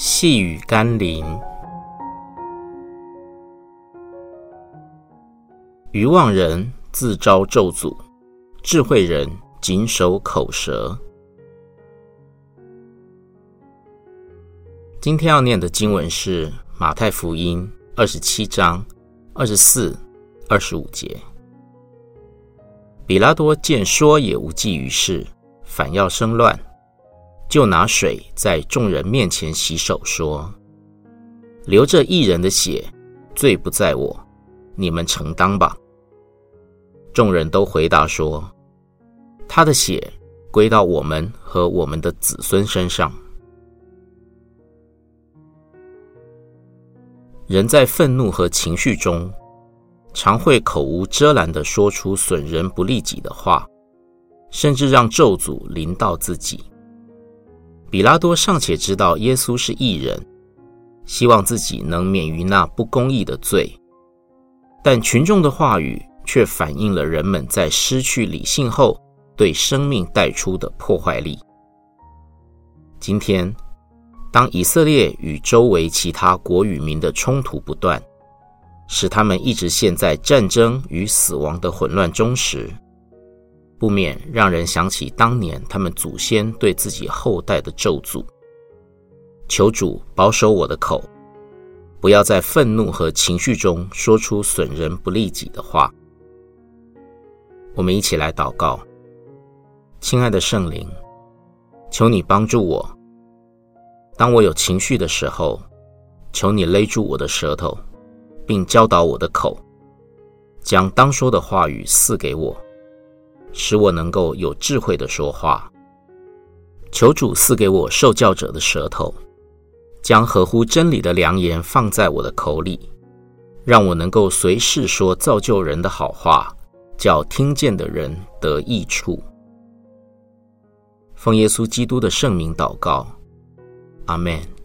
细雨甘霖，愚妄人自招咒诅，智慧人谨守口舌。今天要念的经文是马太福音二十七章二十四、二十五节。比拉多见说也无济于事，反要生乱，就拿水在众人面前洗手，说：“流这一人的血，罪不在我，你们承担吧。”众人都回答说：“他的血归到我们和我们的子孙身上。”人在愤怒和情绪中，常会口无遮拦地说出损人不利己的话，甚至让咒诅临到自己。比拉多尚且知道耶稣是异人，希望自己能免于那不公义的罪，但群众的话语却反映了人们在失去理性后对生命带出的破坏力。今天，当以色列与周围其他国与民的冲突不断，使他们一直陷在战争与死亡的混乱中时，不免让人想起当年他们祖先对自己后代的咒诅。求主保守我的口，不要在愤怒和情绪中说出损人不利己的话。我们一起来祷告，亲爱的圣灵，求你帮助我。当我有情绪的时候，求你勒住我的舌头，并教导我的口，将当说的话语赐给我，使我能够有智慧的说话。求主赐给我受教者的舌头，将合乎真理的良言放在我的口里，让我能够随时说造就人的好话，叫听见的人得益处。奉耶稣基督的圣名祷告。阿门。